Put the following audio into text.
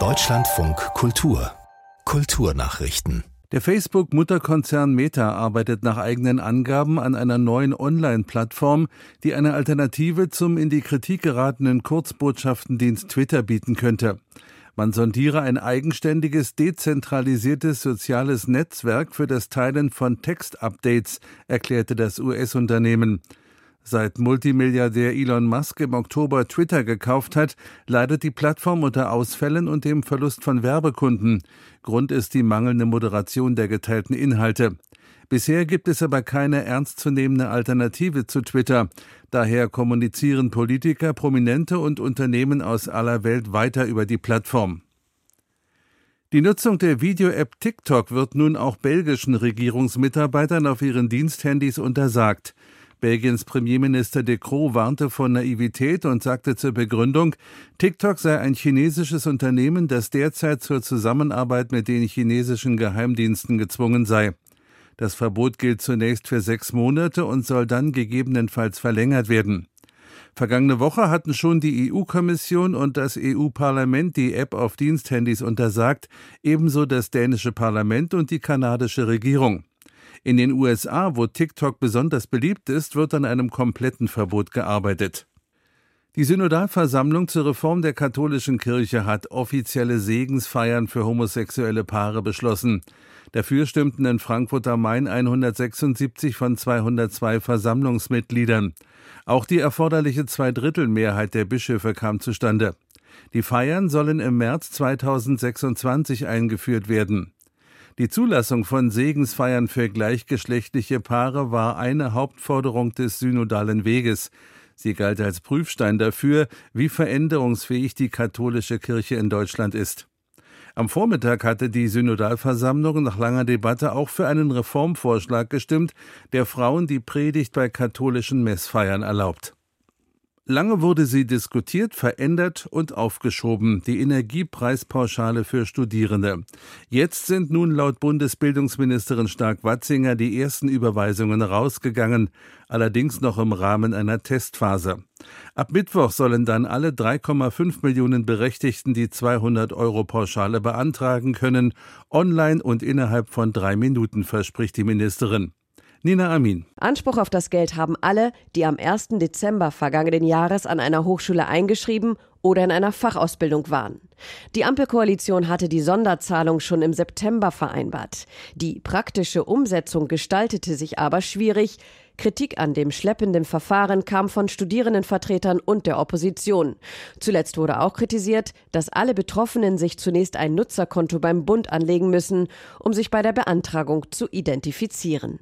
Deutschlandfunk Kultur Kulturnachrichten der Facebook-Mutterkonzern Meta arbeitet nach eigenen Angaben an einer neuen Online-Plattform, die eine Alternative zum in die Kritik geratenen Kurzbotschaftendienst Twitter bieten könnte. Man sondiere ein eigenständiges, dezentralisiertes soziales Netzwerk für das Teilen von Textupdates, erklärte das US-Unternehmen. Seit Multimilliardär Elon Musk im Oktober Twitter gekauft hat, leidet die Plattform unter Ausfällen und dem Verlust von Werbekunden. Grund ist die mangelnde Moderation der geteilten Inhalte. Bisher gibt es aber keine ernstzunehmende Alternative zu Twitter. Daher kommunizieren Politiker, Prominente und Unternehmen aus aller Welt weiter über die Plattform. Die Nutzung der Video-App TikTok wird nun auch belgischen Regierungsmitarbeitern auf ihren Diensthandys untersagt. Belgiens Premierminister De Croo warnte vor Naivität und sagte zur Begründung, TikTok sei ein chinesisches Unternehmen, das derzeit zur Zusammenarbeit mit den chinesischen Geheimdiensten gezwungen sei. Das Verbot gilt zunächst für sechs Monate und soll dann gegebenenfalls verlängert werden. Vergangene Woche hatten schon die EU-Kommission und das EU-Parlament die App auf Diensthandys untersagt, ebenso das dänische Parlament und die kanadische Regierung. In den USA, wo TikTok besonders beliebt ist, wird an einem kompletten Verbot gearbeitet. Die Synodalversammlung zur Reform der katholischen Kirche hat offizielle Segensfeiern für homosexuelle Paare beschlossen. Dafür stimmten in Frankfurt am Main 176 von 202 Versammlungsmitgliedern. Auch die erforderliche Zweidrittelmehrheit der Bischöfe kam zustande. Die Feiern sollen im März 2026 eingeführt werden. Die Zulassung von Segensfeiern für gleichgeschlechtliche Paare war eine Hauptforderung des synodalen Weges. Sie galt als Prüfstein dafür, wie veränderungsfähig die katholische Kirche in Deutschland ist. Am Vormittag hatte die Synodalversammlung nach langer Debatte auch für einen Reformvorschlag gestimmt, der Frauen die Predigt bei katholischen Messfeiern erlaubt. Lange wurde sie diskutiert, verändert und aufgeschoben, die Energiepreispauschale für Studierende. Jetzt sind nun laut Bundesbildungsministerin Stark-Watzinger die ersten Überweisungen rausgegangen, allerdings noch im Rahmen einer Testphase. Ab Mittwoch sollen dann alle 3,5 Millionen Berechtigten die 200 Euro Pauschale beantragen können, online und innerhalb von drei Minuten, verspricht die Ministerin. Nina Amin. Anspruch auf das Geld haben alle, die am 1. Dezember vergangenen Jahres an einer Hochschule eingeschrieben oder in einer Fachausbildung waren. Die Ampelkoalition hatte die Sonderzahlung schon im September vereinbart. Die praktische Umsetzung gestaltete sich aber schwierig. Kritik an dem schleppenden Verfahren kam von Studierendenvertretern und der Opposition. Zuletzt wurde auch kritisiert, dass alle Betroffenen sich zunächst ein Nutzerkonto beim Bund anlegen müssen, um sich bei der Beantragung zu identifizieren.